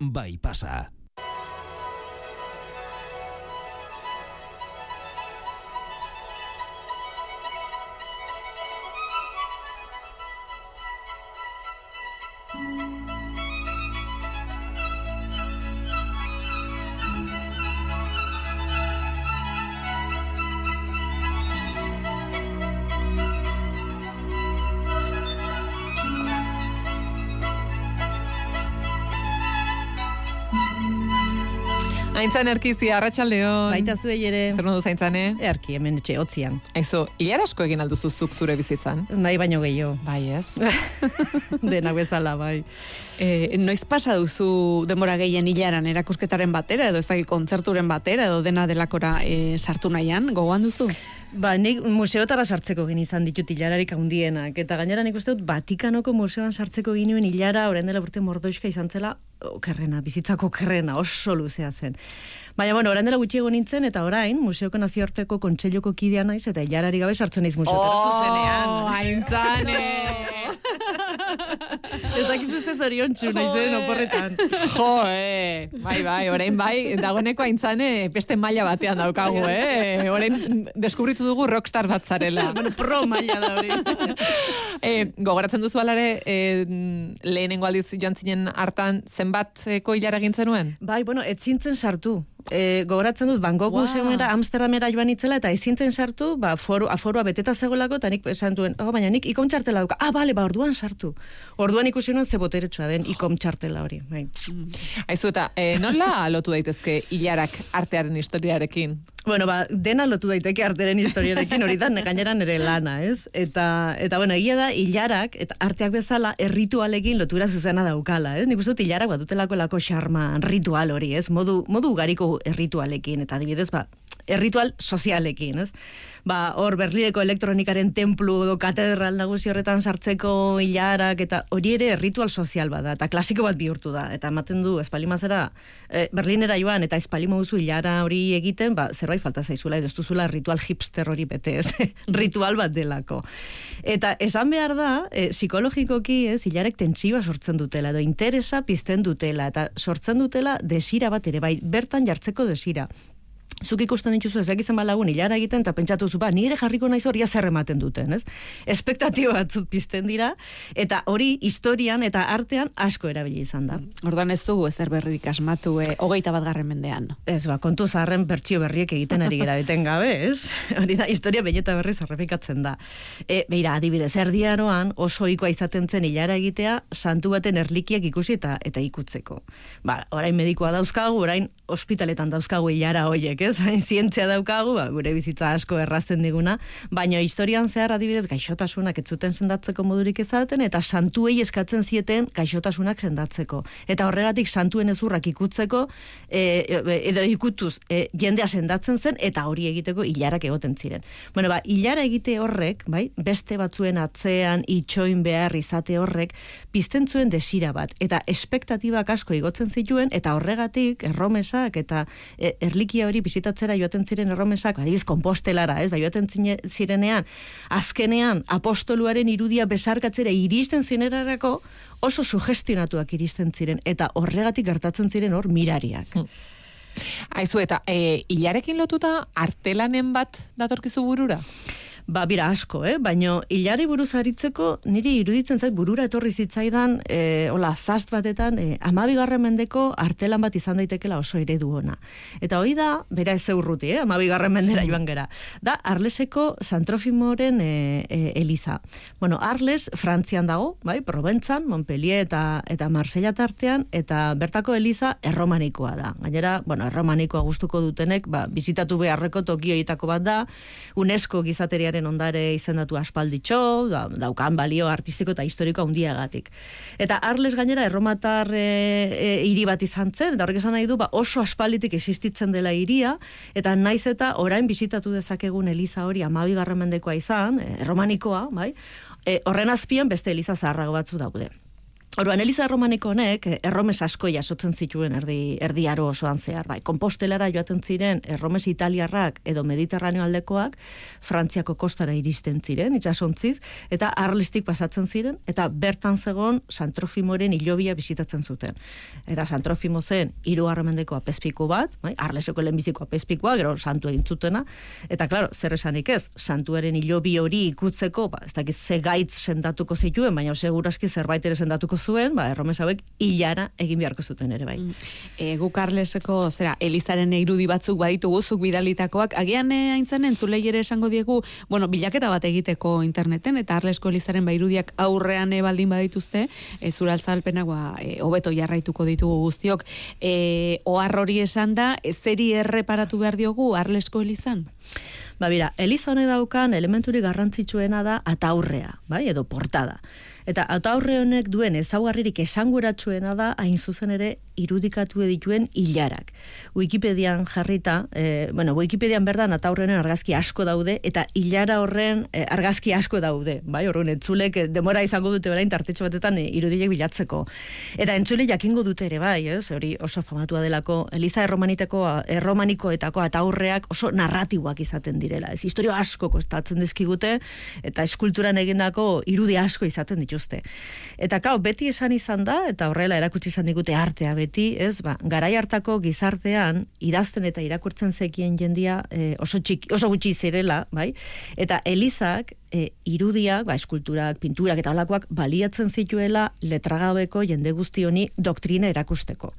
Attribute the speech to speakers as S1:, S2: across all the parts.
S1: bai pasa.
S2: Aintzan erkizi, arratsaldeon.
S3: Baita zuei ere.
S2: Zer modu zaintzane?
S3: Erki hemen etxe hotzian.
S2: Aizu, hilar asko egin alduzu zuk zure bizitzan?
S3: Nahi baino gehiago.
S2: Bai ez.
S3: Denak bezala, bai.
S4: E, noiz pasa duzu demora gehien hilaran erakusketaren batera, edo ez dakit kontzerturen batera, edo dena delakora e, sartu nahian, gogoan duzu?
S3: Ba, nik museotara sartzeko gin izan ditut hilararik handienak. Eta gainera nik uste dut Vatikanoko museoan sartzeko ginuen hilara, orain dela urte mordoiska izan zela, okerrena, bizitzako okerrena, oso luzea zen. Baina, bueno, orain dela gutxiego nintzen, eta orain, museoko nazioarteko kontseiluko kidea naiz, eta hilarari gabe sartzen naiz museotara
S2: Oh,
S3: zuzenean.
S2: aintzane!
S3: Ez dakizu ze zorion txu, naizen, oporretan.
S2: jo, eh. Bai, bai, orain bai, dagoneko aintzane beste maila batean daukagu, eh? Orain deskubritu dugu rockstar bat zarela.
S3: bueno, pro maila da hori.
S2: Eh, gogoratzen duzu alare, eh, lehenengo aldiz joan zinen hartan zenbateko hilara egin zenuen?
S3: Bai, bueno, ez zintzen sartu. E, gogoratzen dut, Van Gogh
S2: Wow.
S3: museumera, Amsterdamera joan itzela, eta ez zintzen sartu, ba, foru, aforua beteta zegoelako, eta nik esan duen, oh, baina nik ikom txartela duka. Ah, bale, ba, orduan sartu. Orduan ikusi nuen ze boteretsua den ikom txartela hori. Bai.
S2: Aizu eta, eh, nola lotu daitezke hilarak artearen historiarekin?
S3: Bueno, ba, dena lotu daiteke arteren historiarekin, hori da, ne- gainera nere lana, ez? Eta, eta bueno, egia da, hilarak, eta arteak bezala, erritualekin lotura zuzena daukala, ez? Nik uste dut hilarak bat dutelako lako xarma ritual hori, ez? Modu, modu ugariko erritualekin, eta adibidez, ba, erritual sozialekin, ez? Ba, hor Berlineko elektronikaren templu edo katedral nagusi horretan sartzeko hilarak eta hori ere erritual sozial bada eta klasiko bat bihurtu da eta ematen du espalimazera e, Berlinera joan eta espalimo duzu hilara hori egiten, ba, zerbait falta zaizula edo ez duzula ritual hipster hori bete, ez? ritual bat delako. Eta esan behar da, e, psikologikoki, ez, hilarek tentsiba sortzen dutela edo interesa pizten dutela eta sortzen dutela desira bat ere, bai, bertan jartzeko desira. Zuk ikusten dituzu ez dakizen balagun hilara egiten eta pentsatu zu ba, nire jarriko naiz horia zer ematen duten, ez? Espektatiba batzut pizten dira eta hori historian eta artean asko erabili izan da.
S4: Orduan ez dugu ezer berririk asmatu, e, hogeita bat garren mendean.
S3: Ez ba, kontu zaharren bertsio berriek egiten ari gara beten gabe, ez? Hori da, historia behieta berriz errepikatzen da. E, beira, adibidez, erdiaroan oso ohikoa izaten zen hilara egitea, santu baten erlikiak ikusi eta eta ikutzeko. Ba, orain medikoa dauzkagu, orain ospitaletan dauzkagu hilara hoiek, ez? Hain zientzia daukagu, ba, gure bizitza asko errazten diguna, baina historian zehar adibidez gaixotasunak ez zuten sendatzeko modurik ezaten eta santuei eskatzen zieten gaixotasunak sendatzeko. Eta horregatik santuen ezurrak ikutzeko e, e, edo ikutuz e, jendea sendatzen zen eta hori egiteko hilarak egoten ziren. Bueno, ba, hilara egite horrek, bai, beste batzuen atzean itxoin behar izate horrek pizten zuen desira bat eta espektatibak asko igotzen zituen eta horregatik erromesak eta e, erlikia hori bisitatzera joaten ziren erromesak, adibidez kompostelara, ez, bai joaten zirenean, azkenean apostoluaren irudia besarkatzera iristen zinerarako oso sugestionatuak iristen ziren eta horregatik gertatzen ziren hor mirariak.
S2: Aizu eta, e, hilarekin lotuta artelanen bat datorkizu burura?
S3: Ba, bira asko, eh? Baino, hilari buruz aritzeko, niri iruditzen zait burura etorri zitzaidan, e, hola, zast batetan, e, amabigarren mendeko artelan bat izan daitekela oso eredu ona. Eta hoi da, bera ez eurruti, eh? Amabigarren mendera joan gera. Da, Arleseko Santrofimoren e, e, Eliza. Bueno, Arles, Frantzian dago, bai, Proventzan, Montpellier eta, eta Marsella tartean, eta bertako Eliza erromanikoa da. Gainera, bueno, erromanikoa gustuko dutenek, ba, bizitatu beharreko tokioitako bat da, UNESCO gizateriaren ondare izendatu aspalditxo, da, daukan balio artistiko eta historiko handiagatik. Eta Arles gainera erromatar e, e, hiri bat izan zen, eta horrek esan nahi du, ba, oso aspalditik existitzen dela hiria, eta naiz eta orain bisitatu dezakegun Eliza hori amabigarren mendekoa izan, erromanikoa, bai, e, horren azpian beste Eliza zaharrago batzu daude. Orduan, Eliza Romaniko honek, eh, erromes asko jasotzen zituen erdi, erdiaro osoan zehar, bai, kompostelara joaten ziren erromes italiarrak edo mediterraneo aldekoak, Frantziako kostara iristen ziren, itxasontziz, eta arlistik pasatzen ziren, eta bertan zegon Santrofimoren hilobia bisitatzen zuten. Eta Santrofimo zen, hiru harremendeko apezpiku bat, bai, arleseko lehenbiziko apezpikoa, gero santu egin zutena, eta klaro, zer esanik ez, santuaren hilobi hori ikutzeko, ba, ez dakiz ze gaitz sendatuko zituen, baina seguraski zerbait ere sendatuko zuen, ba, erromes hauek hilara egin beharko zuten ere bai.
S4: E, guk Arleseko, zera, Elizaren irudi batzuk baditu guzuk bidalitakoak, agian e, entzulei ere esango diegu, bueno, bilaketa bat egiteko interneten, eta Arlesko Elizaren ba irudiak aurrean e, baldin badituzte, e, zura alzalpenak, ba, e, jarraituko ditugu guztiok. E, ohar hori esan da, e, zeri erreparatu behar diogu Arlesko Elizan?
S3: Ba, bira, Eliza honek daukan elementuri garrantzitsuena da ataurrea, bai, edo portada. Eta ataurre honek duen ezaugarririk esanguratsuena da hain zuzen ere irudikatu dituen hilarak. Wikipedian jarrita, e, bueno, Wikipedian berdan ataurrenen argazki asko daude eta hilara horren e, argazki asko daude, bai? Orrun entzulek e, demora izango dute orain tartetxo batetan e, irudilek bilatzeko. Eta entzule jakingo dute ere bai, ez? Hori oso famatua delako Eliza erromaniteko erromanikoetako ataurreak oso narratiboak izaten direla. Ez historia asko kostatzen dizkigute eta eskulturan egindako irudi asko izaten ditu dituzte. Eta kau, beti esan izan da, eta horrela erakutsi izan digute artea beti, ez, ba, garai hartako gizartean, idazten eta irakurtzen zekien jendia e, oso, txiki, oso gutxi zirela, bai? Eta Elizak, e, irudiak, ba, eskulturak, pinturak eta olakoak baliatzen zituela letragabeko jende guzti honi doktrina erakusteko.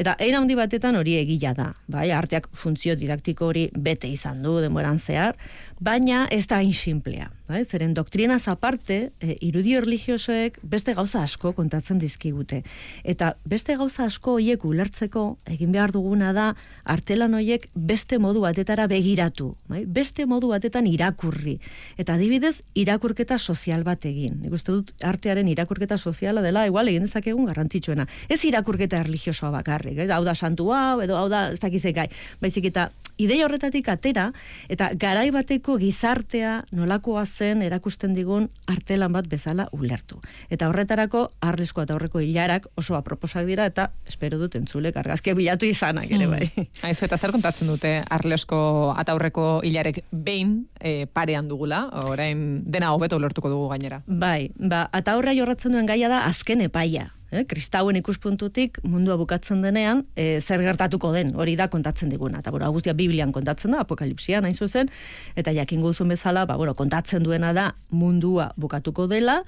S3: Eta eira handi batetan hori egila da, bai, arteak funtzio didaktiko hori bete izan du denboran zehar, baina ez da hain simplea. Bai? Zeren doktrina aparte, e, irudio religiosoek beste gauza asko kontatzen dizkigute. Eta beste gauza asko hoiek ulertzeko, egin behar duguna da, artelan hoiek beste modu batetara begiratu. Bai? Beste modu batetan irakurri. Eta adibidez, irakurketa sozial bat egin. Nik uste dut artearen irakurketa soziala dela, igual egin dezakegun garrantzitsuena. Ez irakurketa religiosoa bakarrik, eh? hau da santu hau, edo hau da ez dakizekai. Baizik eta ideia horretatik atera, eta garai bateko gizartea nolakoa zen erakusten digun artelan bat bezala ulertu. Eta horretarako, arrizko eta horreko hilarak oso aproposak dira, eta espero dut entzulek argazkia bilatu izanak ere hmm. bai.
S2: Aizu, eta zer kontatzen dute arlesko eta horreko hilarek behin e, parean dugula, orain dena hobeto ulertuko dugu gainera.
S3: Bai, ba, eta horra jorratzen duen gaia da azken epaia eh, kristauen ikuspuntutik mundua bukatzen denean, e, zer gertatuko den, hori da kontatzen diguna. Eta bueno, Agustia Biblian kontatzen da, apokalipsian hain zuzen, eta jakin guzun bezala, ba, bueno, kontatzen duena da mundua bukatuko dela,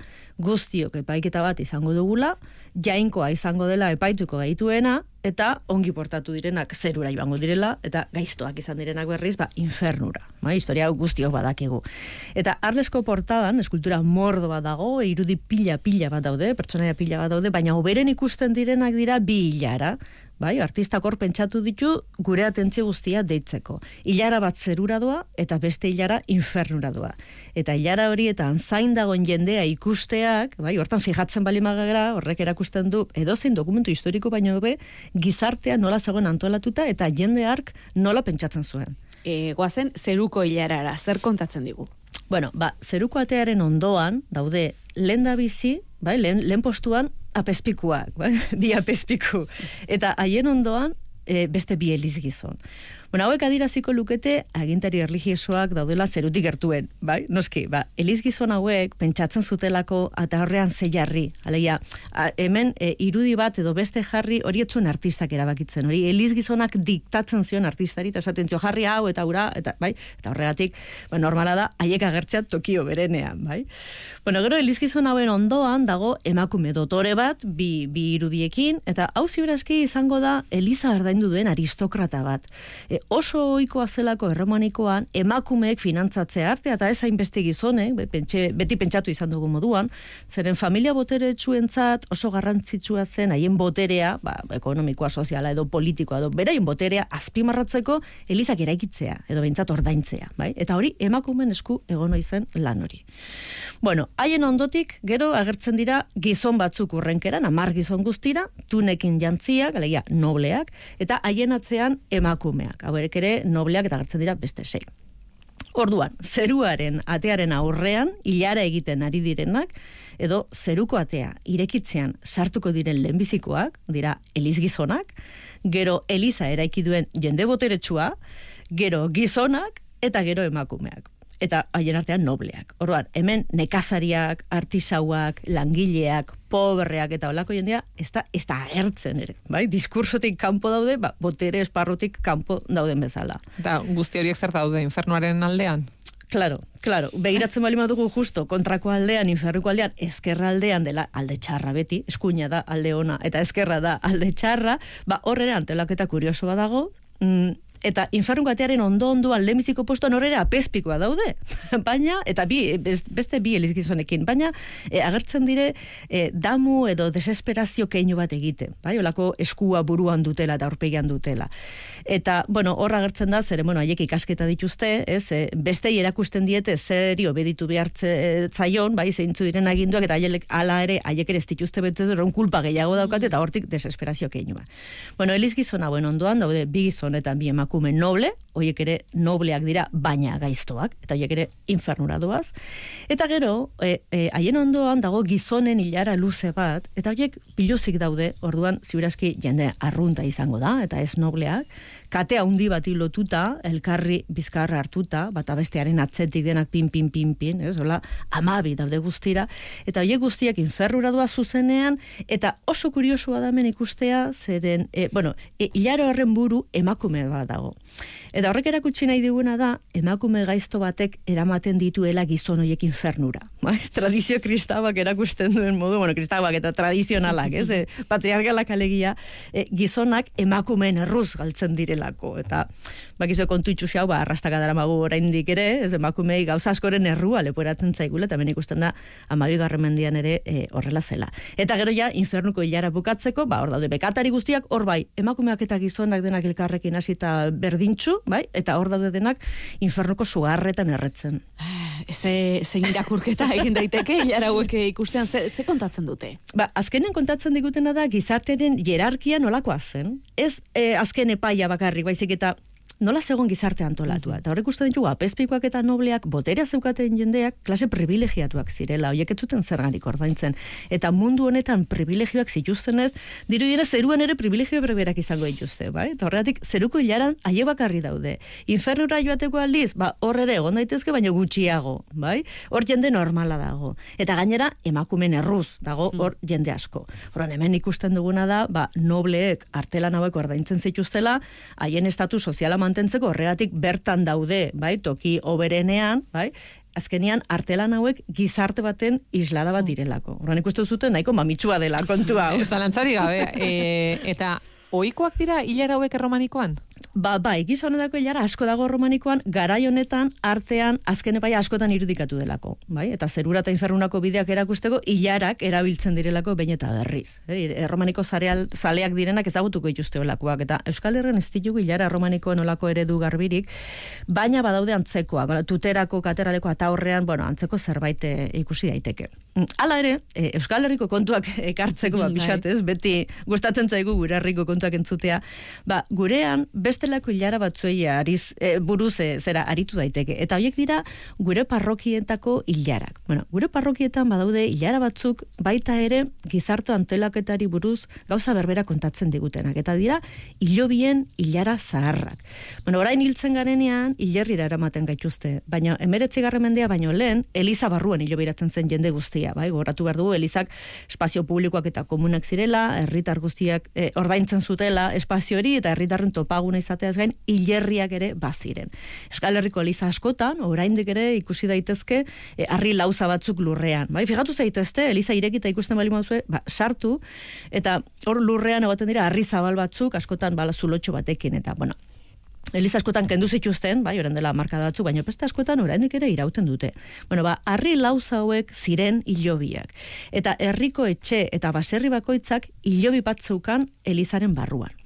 S3: guztiok epaiketa bat izango dugula, jainkoa izango dela epaituko gaituena, eta ongi portatu direnak zerura ibango direla, eta gaiztoak izan direnak berriz, ba, infernura. Ba, historia guztiok badakigu. Eta arlesko portadan, eskultura mordo bat dago, irudi pila-pila bat daude, pertsonaia pila bat daude, baina oberen ikusten direnak dira bi hilara, bai, artistak hor pentsatu ditu gure atentzio guztia deitzeko. Ilara bat zerura doa eta beste ilara infernura doa. Eta ilara hori eta zain dagoen jendea ikusteak, bai, hortan fijatzen bali magagera, horrek erakusten du, edozein dokumentu historiko baino be, gizartea nola zagoen antolatuta eta jende ark nola pentsatzen zuen.
S4: E, guazen, zeruko hilarara, zer kontatzen digu?
S3: Bueno, ba, zeruko atearen ondoan, daude, lehen da bizi, bai, lehen, lehen postuan, apespikuak, bi apespiku. Eta haien ondoan, e, beste bi eliz gizon. Bueno, hauek adiraziko lukete agintari erligiosoak daudela zerutik gertuen, bai? Noski, ba, eliz gizon hauek pentsatzen zutelako eta horrean ze jarri. Alegia, hemen e, irudi bat edo beste jarri hori etzuen artistak erabakitzen. Hori eliz gizonak diktatzen zion artistari eta esaten zio jarri hau eta ura, eta, bai? Eta horregatik, ba, normala da, haiek agertzea tokio berenean, bai? Bueno, gero eliz gizon hauen ondoan dago emakume dotore bat, bi, bi irudiekin, eta hau ziberazki izango da Eliza ardaindu duen aristokrata bat. E, oso ohikoa zelako erromanikoan emakumeek finantzatzea arte eta ez hainbeste gizonek, beti pentsatu izan dugu moduan, zeren familia botere etxuentzat oso garrantzitsua zen haien boterea, ba, ekonomikoa, soziala edo politikoa edo beraien boterea azpimarratzeko elizak eraikitzea edo behintzat ordaintzea, bai? Eta hori emakumen esku egono izen lan hori. Bueno, haien ondotik, gero agertzen dira gizon batzuk urrenkeran, amar gizon guztira, tunekin jantziak, alegia nobleak, eta haien atzean emakumeak hauek ere nobleak eta gertzen dira beste sei. Orduan, zeruaren atearen aurrean, hilara egiten ari direnak, edo zeruko atea irekitzean sartuko diren lehenbizikoak, dira elizgizonak, gero eliza eraiki duen jende boteretsua, gero gizonak eta gero emakumeak eta haien artean nobleak. Orduan, hemen nekazariak, artisauak, langileak, pobreak eta olako jendea, ez da, ez da agertzen ere. Bai? Diskursotik kanpo daude, ba, botere esparrutik kanpo dauden bezala.
S2: Da, guzti horiek zer daude, infernuaren aldean?
S3: Claro, claro. Begiratzen bali madugu justo kontrako aldean, inferruko aldean, ezkerra aldean dela alde txarra beti, eskuina da alde ona, eta ezkerra da alde txarra, ba horrera antelaketa kurioso badago, mm, eta infernu gatearen ondo onduan lemiziko postuan horrera apespikoa daude. baina, eta bi, beste bi elizgizonekin, baina e, agertzen dire e, damu edo desesperazio keinu bat egite. Bai, olako eskua buruan dutela eta aurpegian dutela. Eta, bueno, horra agertzen da, zere, bueno, haiek ikasketa dituzte, ez, e, beste erakusten diete zerio beditu behartze zaion, bai, zeintzu diren aginduak, eta haiek ala ere, haiek ere ez dituzte betez, kulpa gehiago daukate, eta hortik desesperazio keinua. Bueno, elizgizona, bueno, ondoan daude, bi gizon eta bi emakume noble, hoiek ere nobleak dira, baina gaiztoak, eta hoiek ere infernura doaz. Eta gero, e, e, haien ondoan dago gizonen hilara luze bat, eta hoiek pilozik daude, orduan ziurazki jende arrunta izango da, eta ez nobleak, kate handi bati lotuta, elkarri bizkarra hartuta, bata bestearen atzetik denak pin, pin, pin, pin, ez, hola, amabi daude guztira, eta horiek guztiak inferrura doa zuzenean, eta oso kuriosua da hemen ikustea, zeren, e, bueno, e, hilaro horren buru emakume bat dago. Eta horrek erakutsi nahi diguna da, emakume gaizto batek eramaten dituela gizon horiek infernura. Bai? Tradizio kristabak erakusten duen modu, bueno, kristabak eta tradizionalak, ez, e, patriargalak alegia, e, gizonak emakumeen erruz galtzen direla delako eta bakizu kontu itxusi hau ba arrastaka daramagu oraindik ere ez emakumei gauza askoren errua leporatzen zaigula eta hemen ikusten da 12. mendian ere e, horrela zela. Eta gero ja infernuko ilara bukatzeko ba hor daude bekatari guztiak hor bai emakumeak eta gizonak denak elkarrekin hasita berdintxu bai eta hor daude denak infernuko sugarretan erretzen.
S4: Ze zein irakurketa egin daiteke ilara hauek ikustean ze, ze kontatzen dute?
S3: Ba azkenen kontatzen digutena da gizartearen jerarkia nolakoa zen. Ez e, azken epaia bakar bakarrik, baizik eta nola zegoen gizarte antolatua. Eta horrek uste ditugu, apespikoak eta nobleak, boterea zeukaten jendeak, klase privilegiatuak zirela, horiek ez zuten zergarik ordaintzen. Eta mundu honetan privilegioak zituztenez, diru dira zeruan ere privilegio berberak izango dituzte, bai? Eta horregatik, zeruko hilaran aie bakarri daude. Infernura joateko aldiz, ba, hor ere egon daitezke, baina gutxiago, bai? Hor jende normala dago. Eta gainera, emakumen erruz dago hor jende asko. Horan, hemen ikusten duguna da, ba, nobleek artelan hauek ordaintzen zituztela, haien estatu soziala mantentzeko horregatik bertan daude, bai, toki oberenean, bai, azkenian artelan hauek gizarte baten islada bat direlako. Horren ikustu zuten nahiko mamitsua dela kontua.
S2: Ez gabe, e, eta oikoak dira hilara hauek erromanikoan?
S3: Ba, ba, egiz honetako hilara asko dago romanikoan, garai honetan artean azken epai askotan irudikatu delako. Bai? Eta zerura eta inferrunako bideak erakusteko hilarak erabiltzen direlako bain eta berriz. E, erromaniko zareal, zaleak direnak ezagutuko ituzte olakoak. Eta Euskal Herren ez ditugu hilara romanikoen olako eredu garbirik, baina badaude antzekoak. Tuterako, kateraleko eta bueno, antzeko zerbait eh, ikusi daiteke. Mm, hala ere, e, Euskal Herriko kontuak ekartzeko, ba, mm, beti gustatzen zaigu gure herriko kontuak entzutea, ba, gurean, bestelako hilara batzuei ariz, e, buruz e, zera aritu daiteke. Eta horiek dira gure parrokietako hilarak. Bueno, gure parrokietan badaude hilara batzuk baita ere gizarto antelaketari buruz gauza berbera kontatzen digutenak. Eta dira hilobien hilara zaharrak. Bueno, orain hiltzen garenean hilerrira eramaten gaituzte. Baina emeretzi mendea baino lehen, Eliza barruan hilobiratzen zen jende guztia. Bai? Goratu behar dugu, Elizak espazio publikoak eta komunak zirela, herritar guztiak e, ordaintzen zutela espazio hori eta herritarren topaguna izateaz gain hilerriak ere baziren. Euskal Herriko eliza askotan oraindik ere ikusi daitezke e, harri lauza batzuk lurrean. Bai, fijatu zaitezte eliza irekita ikusten bali mazue, ba, sartu eta hor lurrean egoten dira harri zabal batzuk askotan bala zulotxo batekin eta bueno, Eliza askotan kendu zituzten, bai, orain dela marka batzuk, baina beste askotan oraindik ere irauten dute. Bueno, ba, harri lauza hauek ziren ilobiak. Eta herriko etxe eta baserri bakoitzak ilobi bat zeukan Elizaren barruan.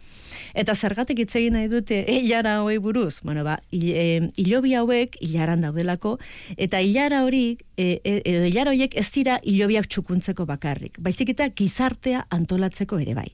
S3: Eta zergatik hitz egin nahi dute hilara hoi buruz? Bueno, ba, hilobi hauek hilaran daudelako, eta hilara hori, e, e, hilara horiek ez dira hilobiak txukuntzeko bakarrik. Baizik eta gizartea antolatzeko ere bai.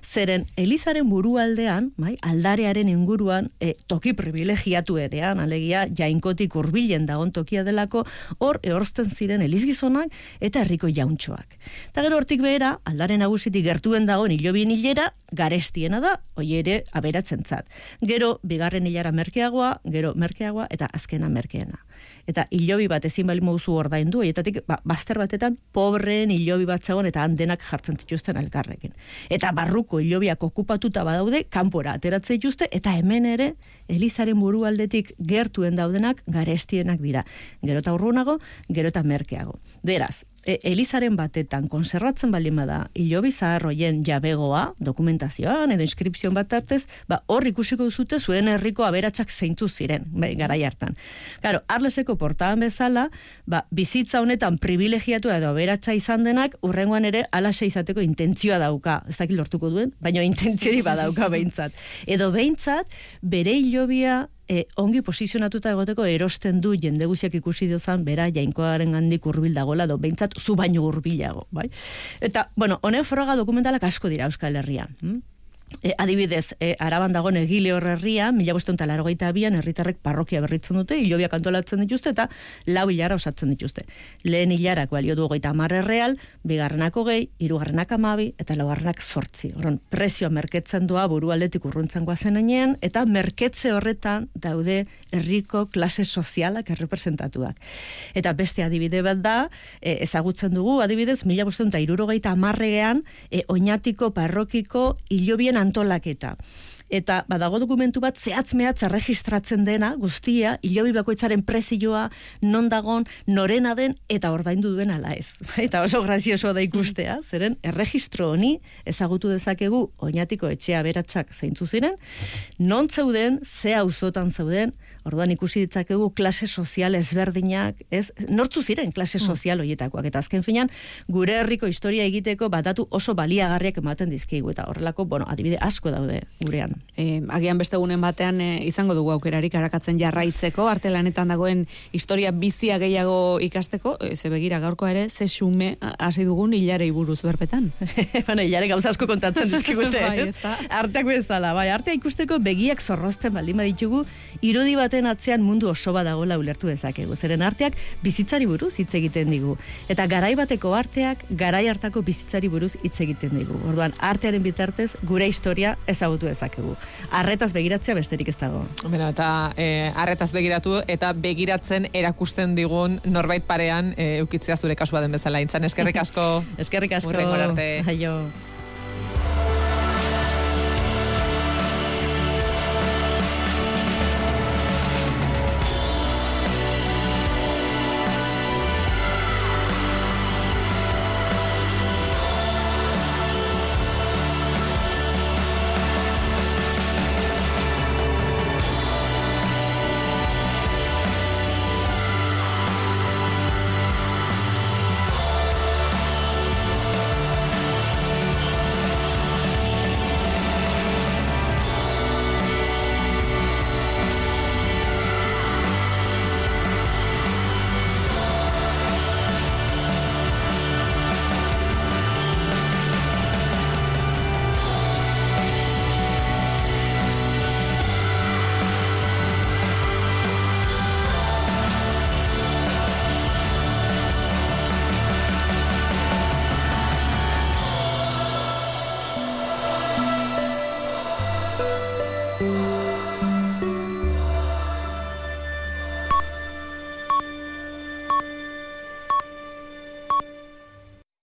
S3: Zeren, Elizaren burualdean, bai, aldarearen inguruan, e, toki privilegiatu erean, alegia, jainkotik urbilen dagon tokia delako, hor ehorzten ziren elizgizonak eta herriko jauntxoak. Eta gero hortik behera, aldaren nagusitik gertuen dagoen hilobien hilera, garestiena da, hoi ere aberatzen zat. Gero, bigarren hilara merkeagoa, gero merkeagoa, eta azkena merkeena. Eta hilobi bat ezin bali moduzu ordaindu, horietatik ba, bazter batetan pobreen hilobi bat zegoen eta handenak jartzen zituzten elkarrekin. Eta barruko hilobiak okupatuta badaude, kanpora ateratzen dituzte, eta hemen ere, Elizaren buru aldetik gertuen daudenak garestienak dira. Gero eta urrunago, gero eta merkeago. Beraz, e, Elizaren batetan konserratzen baldin bada hilobi zaharroien jabegoa, dokumentazioan edo inskripzion bat artez, ba, hor ikusiko duzute zuen herriko aberatsak zeintzu ziren, bai, garai hartan. Claro, Arleseko portaban bezala, ba, bizitza honetan privilegiatu edo aberatsa izan denak, urrengoan ere alaxe izateko intentzioa dauka, ez dakit lortuko duen, baina intentziori badauka behintzat. Edo behintzat, bere hilobia e, ongi posizionatuta egoteko erosten du jende guziak ikusi dozan bera jainkoaren handik urbil dagoela do behintzat zu baino urbilago, bai? Eta, bueno, honen froga dokumentalak asko dira Euskal Herrian. Hm? E, adibidez, e, araban dagoen egile horrerria, mila bosteun talargoita abian, herritarrek parrokia berritzen dute, hilobiak antolatzen dituzte, eta lau hilara osatzen dituzte. Lehen hilarak balio du goita amarre real, bigarrenak hogei, irugarrenak amabi, eta laugarrenak sortzi. Horon, prezioa merketzen doa buru aldetik urruntzen guazen eta merketze horretan daude herriko klase sozialak errepresentatuak. Eta beste adibide bat da, e, ezagutzen dugu, adibidez, mila bosteun eta irurogeita amarregean, e, oinatiko parrokiko hilobien antolaketa. Eta badago dokumentu bat zehatz mehatz erregistratzen dena, guztia, hilobi bakoitzaren prezioa, non dagon, norena den, eta ordaindu duen ala ez. Eta oso grazioso da ikustea, zeren erregistro honi ezagutu dezakegu oinatiko etxea beratsak zeintzu ziren, non zeuden, ze auzotan zeuden, Orduan ikusi ditzakegu klase sozial ezberdinak, ez? Nortzu ziren klase mm. sozial horietakoak eta azken finean gure herriko historia egiteko batatu oso baliagarriak ematen dizkigu eta horrelako, bueno, adibide asko daude gurean.
S4: E, agian beste egunen batean e, izango dugu aukerarik arakatzen jarraitzeko, artelanetan dagoen historia bizia gehiago ikasteko, e, ze begira gaurko ere, ze xume hasi dugun hilarei buruz berpetan.
S3: bueno, hilare gauza asko kontatzen dizkigute, bai, Arteak bezala, bai, artea ikusteko begiak zorrozten baldin baditugu, irudi bat baten atzean mundu oso badagola ulertu dezakegu. Zeren arteak bizitzari buruz hitz egiten digu. Eta garai bateko arteak garai hartako bizitzari buruz hitz egiten digu. Orduan, artearen bitartez gure historia ezagutu dezakegu. Arretaz begiratzea besterik ez dago.
S2: Bueno, eta e, arretaz begiratu eta begiratzen erakusten digun norbait parean e, ukitzea zure kasua den bezala. Intzan, eskerrik asko.
S3: eskerrik asko. Aio.